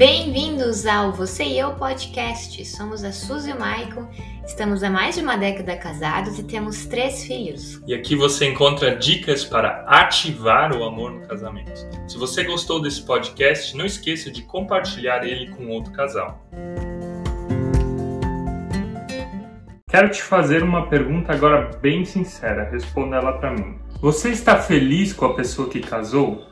Bem-vindos ao Você e Eu Podcast. Somos a Suzy e o Maicon, estamos há mais de uma década casados e temos três filhos. E aqui você encontra dicas para ativar o amor no casamento. Se você gostou desse podcast, não esqueça de compartilhar ele com outro casal. Quero te fazer uma pergunta agora bem sincera, responda ela para mim. Você está feliz com a pessoa que casou?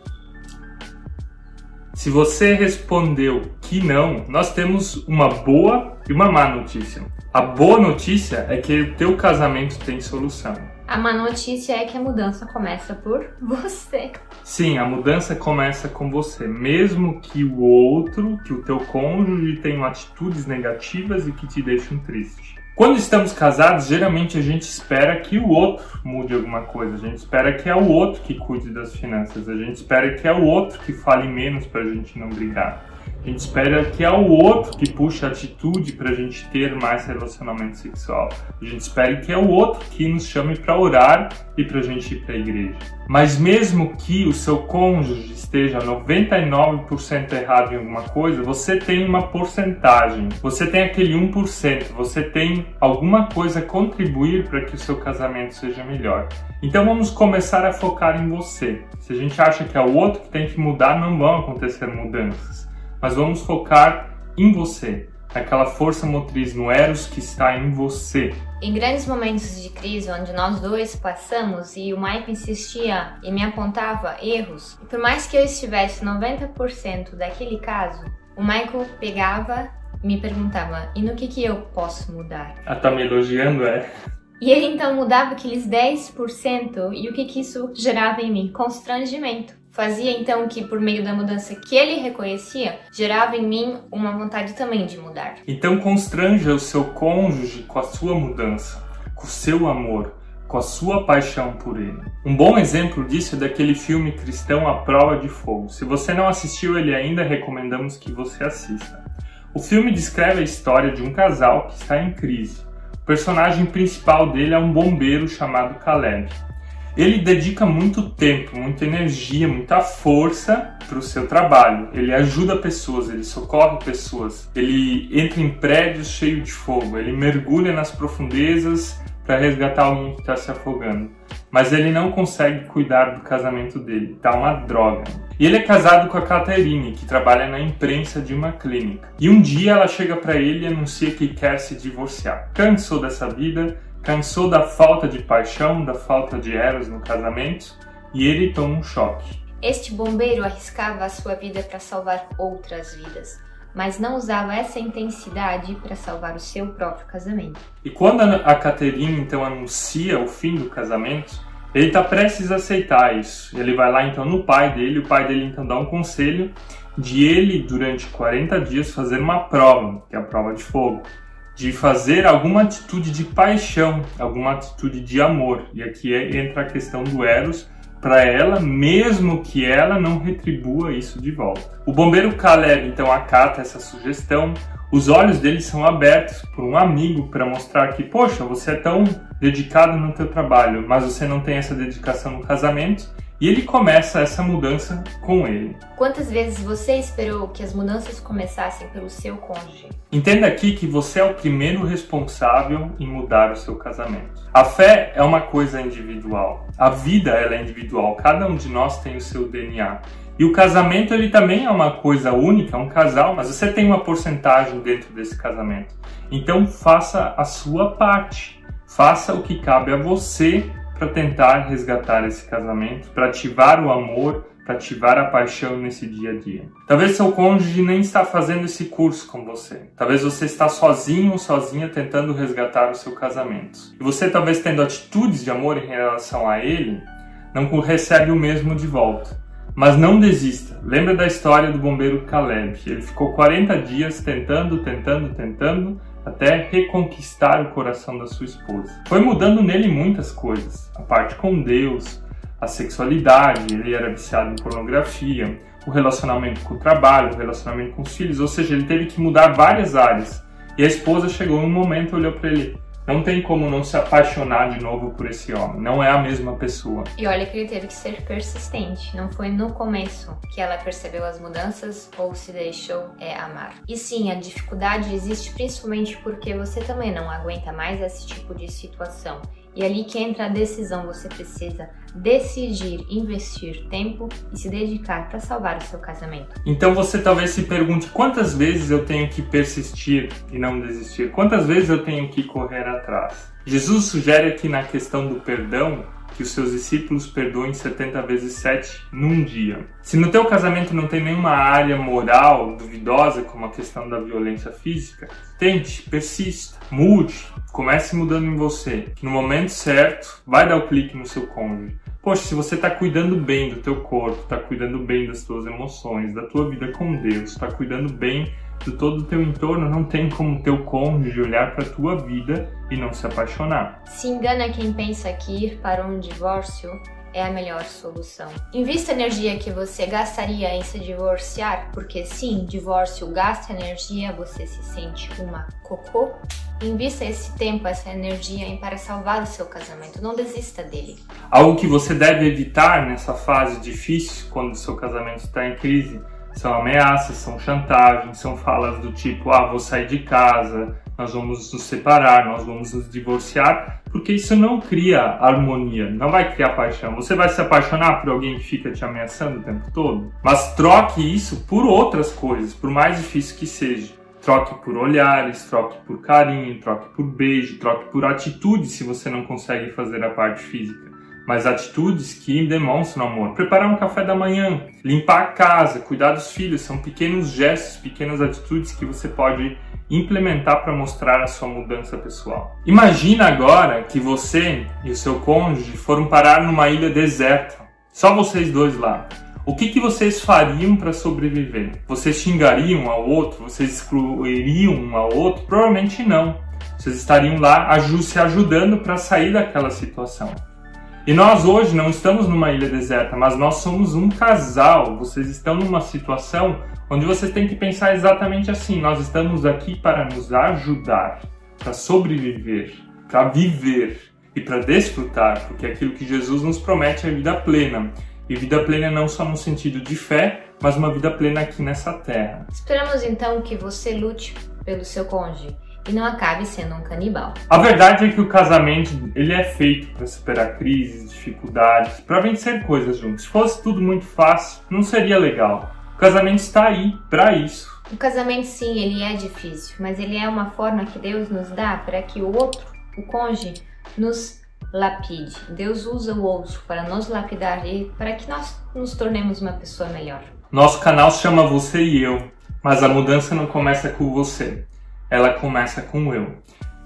Se você respondeu que não, nós temos uma boa e uma má notícia. A boa notícia é que o teu casamento tem solução. A má notícia é que a mudança começa por você. Sim, a mudança começa com você, mesmo que o outro, que o teu cônjuge tenham atitudes negativas e que te deixem triste. Quando estamos casados, geralmente a gente espera que o outro mude alguma coisa, a gente espera que é o outro que cuide das finanças, a gente espera que é o outro que fale menos para a gente não brigar. A gente espera que é o outro que puxe a atitude para a gente ter mais relacionamento sexual. A gente espera que é o outro que nos chame para orar e para a gente ir para a igreja. Mas mesmo que o seu cônjuge esteja 99% errado em alguma coisa, você tem uma porcentagem. Você tem aquele 1%. Você tem alguma coisa a contribuir para que o seu casamento seja melhor. Então vamos começar a focar em você. Se a gente acha que é o outro que tem que mudar, não vão acontecer mudanças mas vamos focar em você, aquela força motriz no Eros que está em você. Em grandes momentos de crise onde nós dois passamos e o Mike insistia e me apontava erros, e por mais que eu estivesse 90% daquele caso, o Michael pegava me perguntava: e no que, que eu posso mudar? Ah, tá me elogiando, é? E ele então mudava aqueles 10% e o que, que isso gerava em mim? Constrangimento. Fazia então que, por meio da mudança que ele reconhecia, gerava em mim uma vontade também de mudar. Então constranja o seu cônjuge com a sua mudança, com o seu amor, com a sua paixão por ele. Um bom exemplo disso é daquele filme cristão A Prova de Fogo. Se você não assistiu ele ainda, recomendamos que você assista. O filme descreve a história de um casal que está em crise. O personagem principal dele é um bombeiro chamado Caleb ele dedica muito tempo, muita energia, muita força para o seu trabalho. Ele ajuda pessoas, ele socorre pessoas, ele entra em prédios cheios de fogo, ele mergulha nas profundezas para resgatar alguém que está se afogando. Mas ele não consegue cuidar do casamento dele, tá uma droga. E ele é casado com a Catherine, que trabalha na imprensa de uma clínica. E um dia ela chega para ele e anuncia que quer se divorciar. Cansou dessa vida, Cansou da falta de paixão, da falta de eros no casamento e ele toma um choque. Este bombeiro arriscava a sua vida para salvar outras vidas, mas não usava essa intensidade para salvar o seu próprio casamento. E quando a Caterina então anuncia o fim do casamento, ele está prestes a aceitar isso. Ele vai lá então no pai dele, o pai dele então dá um conselho de ele durante 40 dias fazer uma prova, que é a prova de fogo de fazer alguma atitude de paixão, alguma atitude de amor. E aqui é, entra a questão do Eros para ela, mesmo que ela não retribua isso de volta. O bombeiro Caleb então acata essa sugestão. Os olhos dele são abertos por um amigo para mostrar que, poxa, você é tão dedicado no teu trabalho, mas você não tem essa dedicação no casamento e ele começa essa mudança com ele. Quantas vezes você esperou que as mudanças começassem pelo seu cônjuge? Entenda aqui que você é o primeiro responsável em mudar o seu casamento. A fé é uma coisa individual. A vida ela é individual. Cada um de nós tem o seu DNA. E o casamento ele também é uma coisa única, é um casal, mas você tem uma porcentagem dentro desse casamento. Então faça a sua parte. Faça o que cabe a você para tentar resgatar esse casamento, para ativar o amor, para ativar a paixão nesse dia a dia. Talvez seu cônjuge nem está fazendo esse curso com você. Talvez você está sozinho ou sozinha tentando resgatar o seu casamento. E você talvez tendo atitudes de amor em relação a ele, não recebe o mesmo de volta. Mas não desista. Lembra da história do bombeiro Caleb. Ele ficou 40 dias tentando, tentando, tentando, até reconquistar o coração da sua esposa. Foi mudando nele muitas coisas, a parte com Deus, a sexualidade, ele era viciado em pornografia, o relacionamento com o trabalho, o relacionamento com os filhos, ou seja, ele teve que mudar várias áreas. E a esposa chegou em um momento, olhou para ele: não tem como não se apaixonar de novo por esse homem. Não é a mesma pessoa. E olha que ele teve que ser persistente. Não foi no começo que ela percebeu as mudanças ou se deixou é, amar. E sim, a dificuldade existe principalmente porque você também não aguenta mais esse tipo de situação. E ali que entra a decisão, você precisa decidir investir tempo e se dedicar para salvar o seu casamento. Então você talvez se pergunte quantas vezes eu tenho que persistir e não desistir? Quantas vezes eu tenho que correr atrás? Jesus sugere aqui na questão do perdão que os seus discípulos perdoem 70 vezes 7 num dia. Se no teu casamento não tem nenhuma área moral duvidosa, como a questão da violência física, tente, persista, mude, comece mudando em você. No momento certo, vai dar o clique no seu cônjuge. Poxa, se você está cuidando bem do teu corpo, está cuidando bem das tuas emoções, da tua vida com Deus, está cuidando bem de todo o teu entorno, não tem como teu cônjuge olhar para tua vida e não se apaixonar. Se engana quem pensa que ir para um divórcio é a melhor solução. Invista energia que você gastaria em se divorciar, porque sim, divórcio gasta energia, você se sente uma cocô. Invista esse tempo, essa energia em para salvar o seu casamento. Não desista dele. Algo que você deve evitar nessa fase difícil, quando o seu casamento está em crise, são ameaças, são chantagens, são falas do tipo: ah, vou sair de casa, nós vamos nos separar, nós vamos nos divorciar, porque isso não cria harmonia, não vai criar paixão. Você vai se apaixonar por alguém que fica te ameaçando o tempo todo? Mas troque isso por outras coisas, por mais difícil que seja. Troque por olhares, troque por carinho, troque por beijo, troque por atitude se você não consegue fazer a parte física mas atitudes que demonstram amor. Preparar um café da manhã, limpar a casa, cuidar dos filhos, são pequenos gestos, pequenas atitudes que você pode implementar para mostrar a sua mudança pessoal. Imagina agora que você e o seu cônjuge foram parar numa ilha deserta, só vocês dois lá. O que, que vocês fariam para sobreviver? Vocês xingariam um ao outro? Vocês excluiriam um ao outro? Provavelmente não. Vocês estariam lá se ajudando para sair daquela situação. E nós hoje não estamos numa ilha deserta, mas nós somos um casal. Vocês estão numa situação onde vocês têm que pensar exatamente assim: nós estamos aqui para nos ajudar, para sobreviver, para viver e para desfrutar, porque aquilo que Jesus nos promete é vida plena. E vida plena não só no sentido de fé, mas uma vida plena aqui nessa terra. Esperamos então que você lute pelo seu cônjuge e não acabe sendo um canibal. A verdade é que o casamento ele é feito para superar crises, dificuldades, para vencer coisas juntos. Se fosse tudo muito fácil, não seria legal. O casamento está aí para isso. O casamento sim, ele é difícil, mas ele é uma forma que Deus nos dá para que o outro, o cônjuge, nos lapide. Deus usa o outro para nos lapidar e para que nós nos tornemos uma pessoa melhor. Nosso canal se chama Você e Eu, mas a mudança não começa com você ela começa com eu.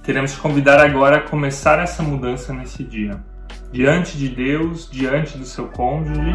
Queremos te convidar agora a começar essa mudança nesse dia. Diante de Deus, diante do seu cônjuge.